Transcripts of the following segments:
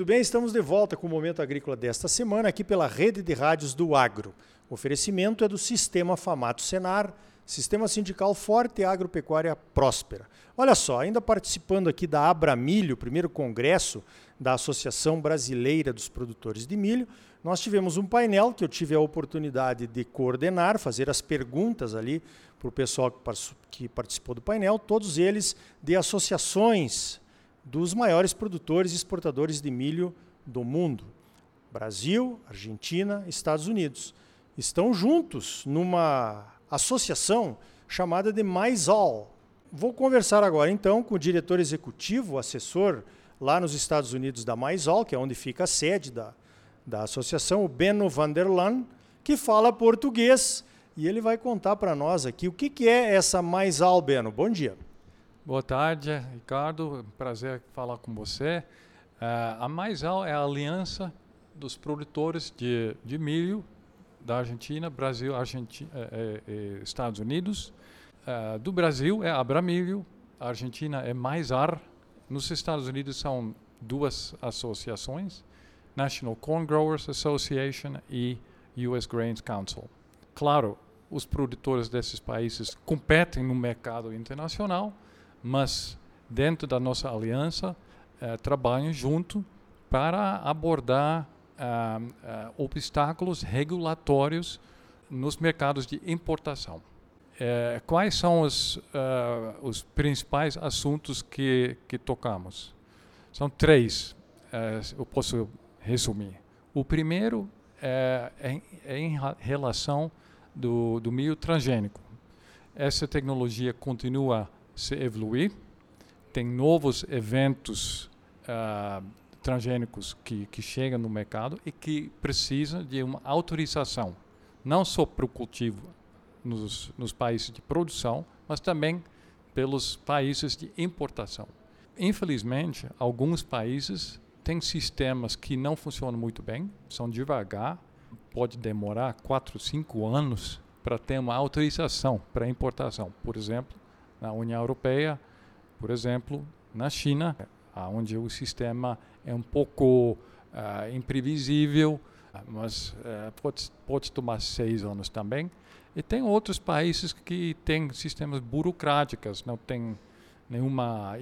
Muito bem, estamos de volta com o Momento Agrícola desta semana, aqui pela Rede de Rádios do Agro. O oferecimento é do Sistema Famato Senar, Sistema Sindical Forte e Agropecuária Próspera. Olha só, ainda participando aqui da Abramilho, primeiro congresso da Associação Brasileira dos Produtores de Milho, nós tivemos um painel que eu tive a oportunidade de coordenar, fazer as perguntas ali para o pessoal que participou do painel, todos eles de associações dos maiores produtores e exportadores de milho do mundo. Brasil, Argentina, Estados Unidos. Estão juntos numa associação chamada de MySol. Vou conversar agora então com o diretor executivo, assessor lá nos Estados Unidos da MySol, que é onde fica a sede da, da associação, o Beno Vanderlan, que fala português e ele vai contar para nós aqui o que, que é essa MySol, Beno. Bom dia. Boa tarde, Ricardo. Prazer falar com você. Uh, a MySol é a aliança dos produtores de, de milho da Argentina, Brasil, Argentina, eh, eh, Estados Unidos. Uh, do Brasil é Abramilho, a Argentina é MySar. Nos Estados Unidos são duas associações, National Corn Growers Association e US Grains Council. Claro, os produtores desses países competem no mercado internacional, mas dentro da nossa aliança eh, trabalham junto para abordar ah, ah, obstáculos regulatórios nos mercados de importação. Eh, quais são os, ah, os principais assuntos que, que tocamos? São três, eh, eu posso resumir. O primeiro é, é, é em relação do, do milho transgênico. Essa tecnologia continua se evoluir, tem novos eventos uh, transgênicos que, que chegam no mercado e que precisam de uma autorização, não só para o cultivo nos, nos países de produção, mas também pelos países de importação. Infelizmente, alguns países têm sistemas que não funcionam muito bem, são devagar, pode demorar 4, 5 anos para ter uma autorização para importação. Por exemplo, na União Europeia, por exemplo, na China, onde o sistema é um pouco uh, imprevisível, mas uh, pode, pode tomar seis anos também. E tem outros países que têm sistemas burocráticos, não tem nenhuma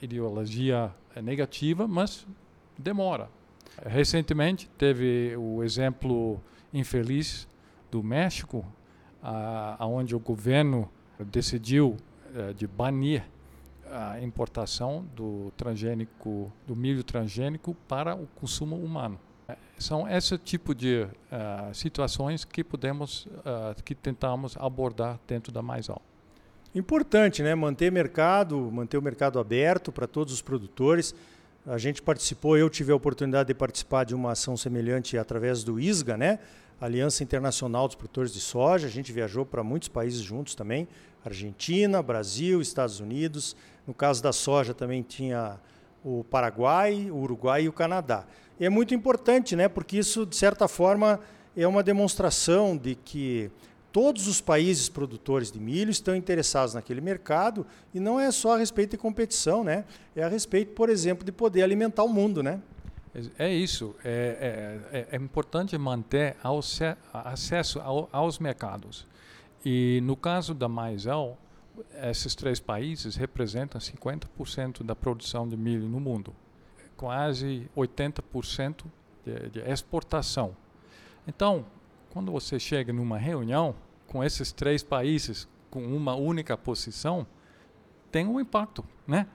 ideologia negativa, mas demora. Recentemente teve o exemplo infeliz do México, aonde o governo decidiu uh, de banir a importação do transgênico, do milho transgênico para o consumo humano. São esse tipo de uh, situações que podemos, uh, que tentamos abordar dentro da Mais Alta. Importante, né? Manter mercado, manter o mercado aberto para todos os produtores. A gente participou, eu tive a oportunidade de participar de uma ação semelhante através do ISGA, né? Aliança Internacional dos Produtores de Soja. A gente viajou para muitos países juntos também, Argentina, Brasil, Estados Unidos. No caso da soja também tinha o Paraguai, o Uruguai e o Canadá. E é muito importante, né? Porque isso de certa forma é uma demonstração de que todos os países produtores de milho estão interessados naquele mercado e não é só a respeito de competição, né? É a respeito, por exemplo, de poder alimentar o mundo, né? É isso. É, é, é, é importante manter acesso aos mercados. E no caso da Maisel, esses três países representam 50% da produção de milho no mundo, quase 80% de, de exportação. Então, quando você chega numa reunião com esses três países com uma única posição, tem um impacto, né?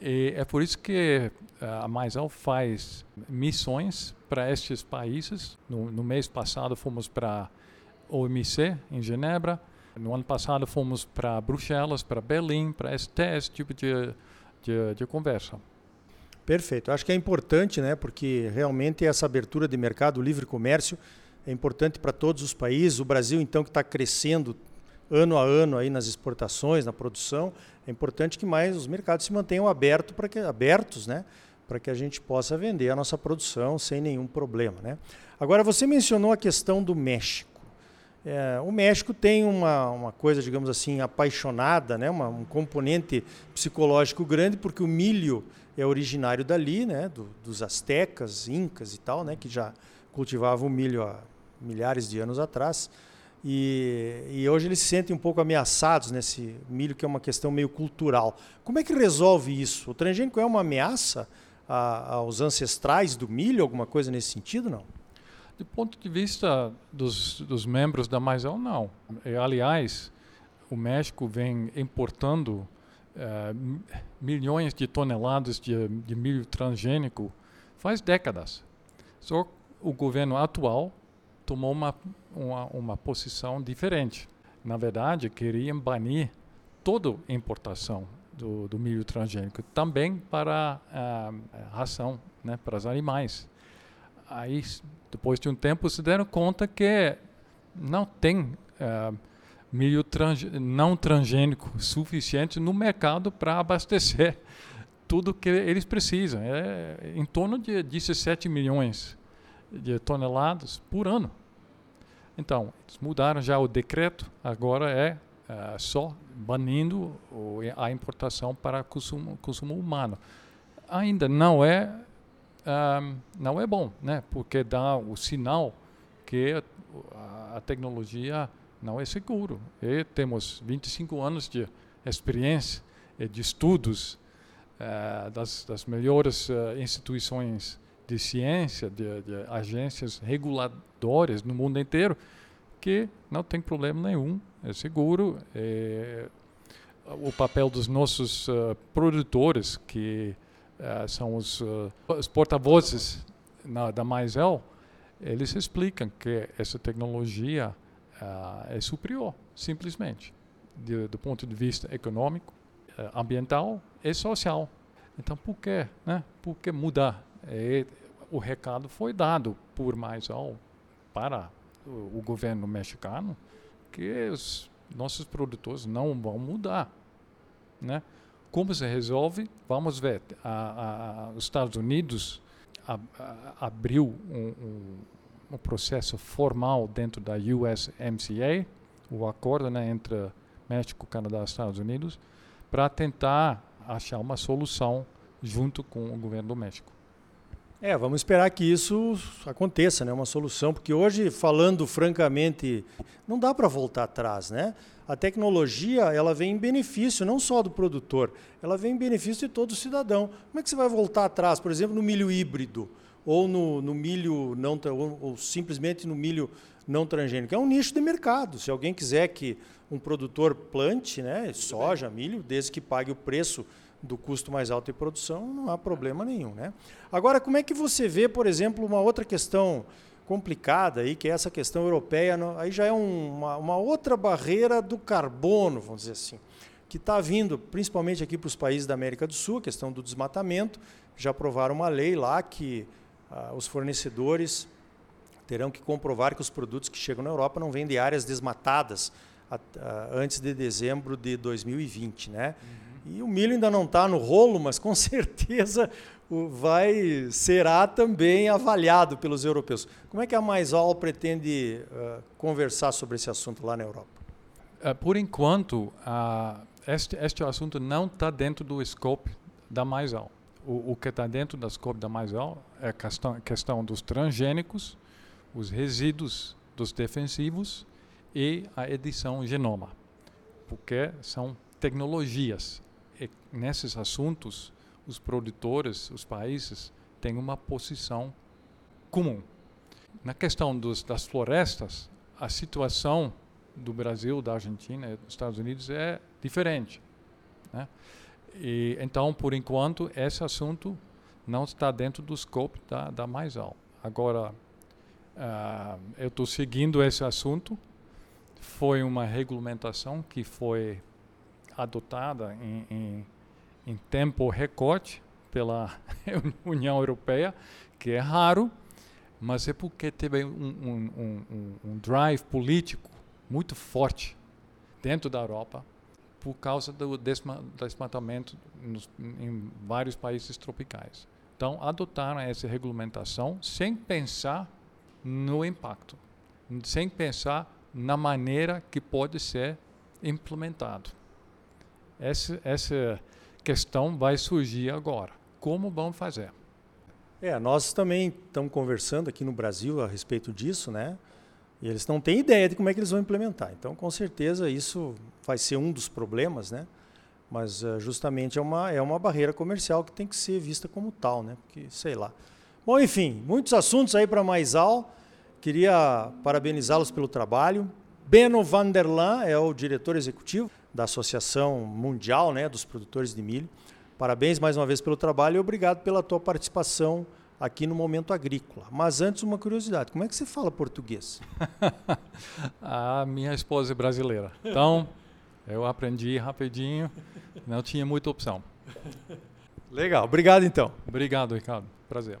E é por isso que a Maisal faz missões para estes países. No, no mês passado fomos para OMC em Genebra. No ano passado fomos para Bruxelas, para Berlim, para esse, esse tipo de, de, de conversa. Perfeito. Acho que é importante, né? Porque realmente essa abertura de mercado, o livre comércio, é importante para todos os países. O Brasil, então, que está crescendo ano a ano aí nas exportações, na produção, é importante que mais os mercados se mantenham abertos para que, abertos, né? Para que a gente possa vender a nossa produção sem nenhum problema, né? Agora, você mencionou a questão do México. É, o México tem uma, uma coisa, digamos assim, apaixonada, né? Uma, um componente psicológico grande, porque o milho é originário dali, né? Do, dos astecas, incas e tal, né? Que já cultivavam milho há milhares de anos atrás. E, e, hoje eles se sentem um pouco ameaçados nesse milho, que é uma questão meio cultural. Como é que resolve isso? O transgênico é uma ameaça a, aos ancestrais do milho, alguma coisa nesse sentido, não? Do ponto de vista dos, dos membros da Maisel, não. E, aliás, o México vem importando uh, milhões de toneladas de, de milho transgênico faz décadas. Só o governo atual tomou uma, uma, uma posição diferente. Na verdade, queriam banir toda importação do, do milho transgênico, também para a ração, né, para os animais. Aí, depois de um tempo, se deram conta que não tem uh, milho trans, não transgênico suficiente no mercado para abastecer tudo que eles precisam. É em torno de 17 milhões de toneladas por ano. Então, eles mudaram já o decreto, agora é uh, só banindo o, a importação para consumo, consumo humano. Ainda não é uh, não é bom, né? Porque dá o sinal que a, a tecnologia não é seguro. E temos 25 anos de experiência e de estudos uh, das, das melhores uh, instituições de ciência, de, de, agências reguladoras no mundo inteiro, que não tem problema nenhum, é seguro. É, o papel dos nossos uh, produtores, que uh, são os, uh, os porta-vozes da Maisel, eles explicam que essa tecnologia é superior, simplesmente, de, do ponto de vista econômico, ambiental e social. Então, por que, né? por que mudar? E o recado foi dado por Maisel para o, o governo mexicano que os nossos produtores não vão mudar, né? Como se resolve? Vamos ver. A, a, os Estados Unidos a, abriu um, um, um, processo formal dentro da USMCA, o acordo né, entre México, Canadá e Estados Unidos, para tentar achar uma solução junto com o governo do México. É, vamos esperar que isso aconteça, né? Uma solução, porque hoje, falando francamente, não dá para voltar atrás, né? A tecnologia, ela vem em benefício não só do produtor, ela vem em benefício de todo cidadão. Como é que você vai voltar atrás, por exemplo, no milho híbrido ou no, no milho não ou, ou simplesmente no milho não transgênico? É um nicho de mercado. Se alguém quiser que um produtor plante, né, soja, milho, desde que pague o preço do custo mais alto de produção, não há problema nenhum. Né? Agora, como é que você vê, por exemplo, uma outra questão complicada, aí, que é essa questão europeia, aí já é uma, uma outra barreira do carbono, vamos dizer assim, que está vindo principalmente aqui para os países da América do Sul, a questão do desmatamento, já aprovaram uma lei lá que ah, os fornecedores terão que comprovar que os produtos que chegam na Europa não vêm de áreas desmatadas a, a, antes de dezembro de 2020, né? Uhum. E o milho ainda não está no rolo, mas com certeza vai será também avaliado pelos europeus. Como é que a Maisol pretende uh, conversar sobre esse assunto lá na Europa? Uh, por enquanto, uh, este, este assunto não está dentro do scope da Maisol. O, o que está dentro do scope da Maisol é a questão, questão dos transgênicos, os resíduos dos defensivos e a edição genoma, porque são tecnologias nesses assuntos, os produtores, os países, têm uma posição comum. Na questão dos, das florestas, a situação do Brasil, da Argentina e dos Estados Unidos é diferente. Né? E, então, por enquanto, esse assunto não está dentro do scope da, da MaisAl. Agora, uh, eu estou seguindo esse assunto. Foi uma regulamentação que foi adotada em, em, em tempo recorde pela União Europeia, que é raro, mas é porque teve um, um, um, um drive político muito forte dentro da Europa por causa do desmatamento nos, em vários países tropicais. Então, adotaram essa regulamentação sem pensar no impacto, sem pensar na maneira que pode ser implementado. Essa, essa questão vai surgir agora. Como vamos fazer? É, nós também estamos conversando aqui no Brasil a respeito disso, né? E eles não têm ideia de como é que eles vão implementar. Então, com certeza, isso vai ser um dos problemas, né? Mas uh, justamente é uma, é uma barreira comercial que tem que ser vista como tal, né? Porque, sei lá. Bom, enfim, muitos assuntos aí para mais al. Queria parabenizá-los pelo trabalho. Beno Vanderlan é o diretor executivo da Associação Mundial né, dos Produtores de Milho. Parabéns mais uma vez pelo trabalho e obrigado pela tua participação aqui no Momento Agrícola. Mas antes, uma curiosidade: como é que você fala português? a minha esposa é brasileira. Então, eu aprendi rapidinho, não tinha muita opção. Legal, obrigado então. Obrigado, Ricardo. Prazer.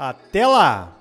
Até lá.